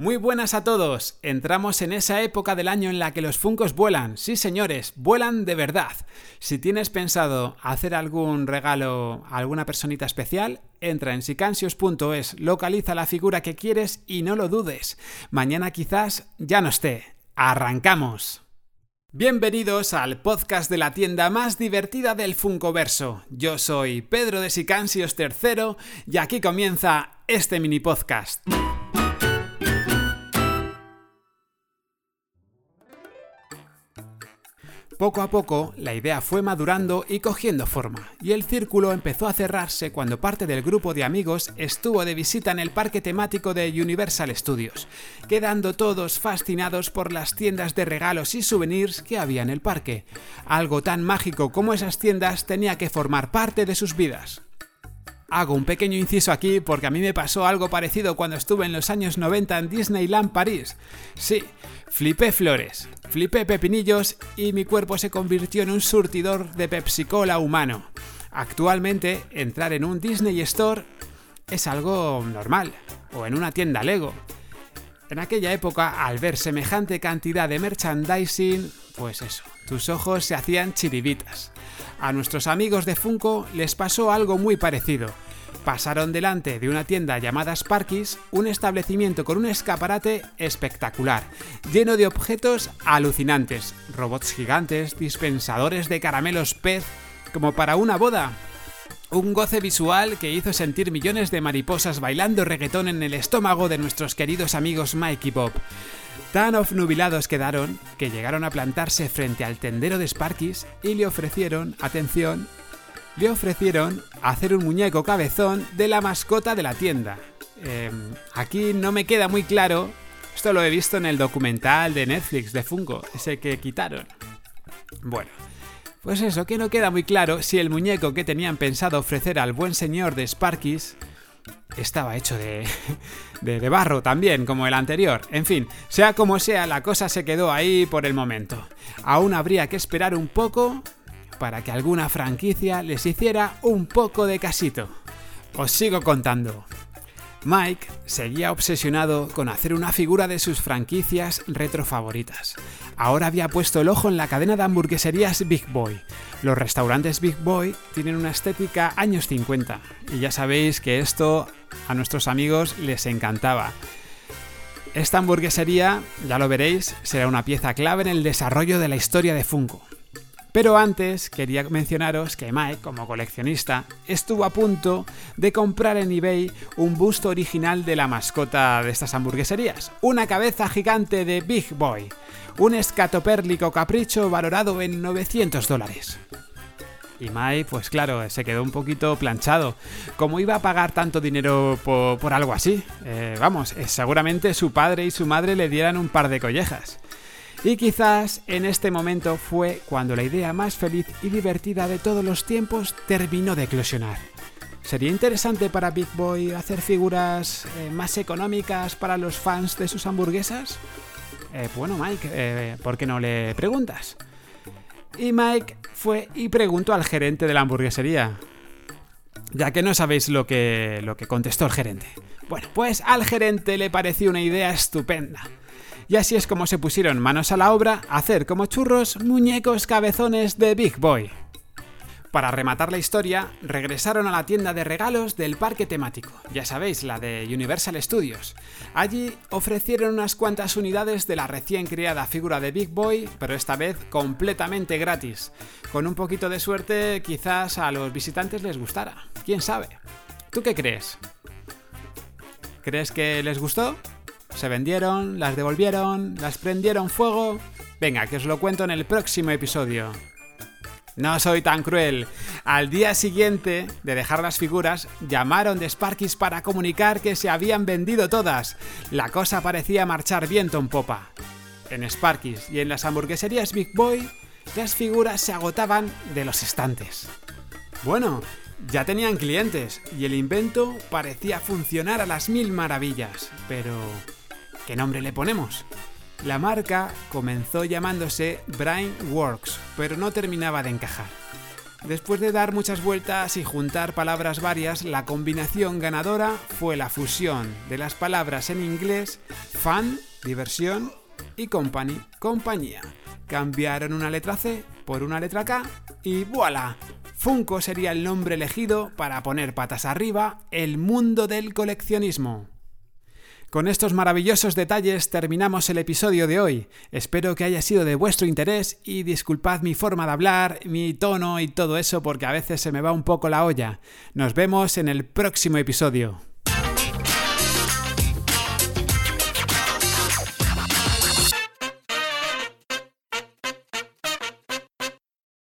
Muy buenas a todos. Entramos en esa época del año en la que los Funcos vuelan. Sí, señores, vuelan de verdad. Si tienes pensado hacer algún regalo a alguna personita especial, entra en sicansios.es, localiza la figura que quieres y no lo dudes. Mañana quizás ya no esté. ¡Arrancamos! Bienvenidos al podcast de la tienda más divertida del Funkoverso. Yo soy Pedro de Sicansios III y aquí comienza este mini podcast. Poco a poco, la idea fue madurando y cogiendo forma, y el círculo empezó a cerrarse cuando parte del grupo de amigos estuvo de visita en el parque temático de Universal Studios, quedando todos fascinados por las tiendas de regalos y souvenirs que había en el parque. Algo tan mágico como esas tiendas tenía que formar parte de sus vidas. Hago un pequeño inciso aquí porque a mí me pasó algo parecido cuando estuve en los años 90 en Disneyland París. Sí, flipé flores, flipé pepinillos y mi cuerpo se convirtió en un surtidor de Pepsi Cola humano. Actualmente, entrar en un Disney Store es algo normal, o en una tienda Lego. En aquella época, al ver semejante cantidad de merchandising, pues eso, tus ojos se hacían chiribitas. A nuestros amigos de Funko les pasó algo muy parecido. Pasaron delante de una tienda llamada Sparky's, un establecimiento con un escaparate espectacular, lleno de objetos alucinantes, robots gigantes, dispensadores de caramelos pez, como para una boda. Un goce visual que hizo sentir millones de mariposas bailando reggaetón en el estómago de nuestros queridos amigos Mike y Bob. Tan obnubilados quedaron que llegaron a plantarse frente al tendero de Sparky's y le ofrecieron, atención, le ofrecieron hacer un muñeco cabezón de la mascota de la tienda. Em, aquí no me queda muy claro, esto lo he visto en el documental de Netflix de Funko, ese que quitaron. Bueno, pues eso, que no queda muy claro si el muñeco que tenían pensado ofrecer al buen señor de Sparky's estaba hecho de, de, barro también, como el anterior. En fin, sea como sea, la cosa se quedó ahí por el momento. Aún habría que esperar un poco para que alguna franquicia les hiciera un poco de casito. Os sigo contando. Mike seguía obsesionado con hacer una figura de sus franquicias retro favoritas. Ahora había puesto el ojo en la cadena de hamburgueserías Big Boy. Los restaurantes Big Boy tienen una estética años 50 y ya sabéis que esto a nuestros amigos les encantaba. Esta hamburguesería, ya lo veréis, será una pieza clave en el desarrollo de la historia de Funko. Pero antes quería mencionaros que Mike, como coleccionista, estuvo a punto de comprar en eBay un busto original de la mascota de estas hamburgueserías, una cabeza gigante de Big Boy, un escatopérlico capricho valorado en 900 dólares. Y Mike, pues claro, se quedó un poquito planchado. ¿Cómo iba a pagar tanto dinero por, algo así? Eh, vamos, eh, seguramente su padre y su madre le dieran un par de collejas. Y quizás en este momento fue cuando la idea más feliz y divertida de todos los tiempos terminó de eclosionar. ¿Sería interesante para Big Boy hacer figuras eh, más económicas para los fans de sus hamburguesas? Eh, bueno, Mike, eh, ¿por qué no le preguntas? Y Mike fue y preguntó al gerente de la hamburguesería. Ya que no sabéis lo que, lo que contestó el gerente. Bueno, pues al gerente le pareció una idea estupenda. Y así es como se pusieron manos a la obra a hacer como churros muñecos cabezones de Big Boy. Para rematar la historia, regresaron a la tienda de regalos del parque temático, ya sabéis, la de Universal Studios. Allí ofrecieron unas cuantas unidades de la recién creada figura de Big Boy, pero esta vez completamente gratis. Con un poquito de suerte, quizás a los visitantes les gustara. ¿Quién sabe? ¿Tú qué crees? ¿Crees que les gustó? Se vendieron, las devolvieron, las prendieron fuego. Venga, que os lo cuento en el próximo episodio. No soy tan cruel. Al día siguiente de dejar las figuras, llamaron de Sparky's para comunicar que se habían vendido todas. La cosa parecía marchar viento en popa. En Sparky's y en las hamburgueserías Big Boy, las figuras se agotaban de los estantes. Bueno, ya tenían clientes y el invento parecía funcionar a las mil maravillas, pero ¿Qué nombre le ponemos? La marca comenzó llamándose Brainworks, pero no terminaba de encajar. Después de dar muchas vueltas y juntar palabras varias, la combinación ganadora fue la fusión de las palabras en inglés Fan, diversión y company, compañía. Cambiaron una letra C por una letra K y voilà. Funko sería el nombre elegido para poner patas arriba el mundo del coleccionismo. Con estos maravillosos detalles terminamos el episodio de hoy. Espero que haya sido de vuestro interés y disculpad mi forma de hablar, mi tono y todo eso porque a veces se me va un poco la olla. Nos vemos en el próximo episodio.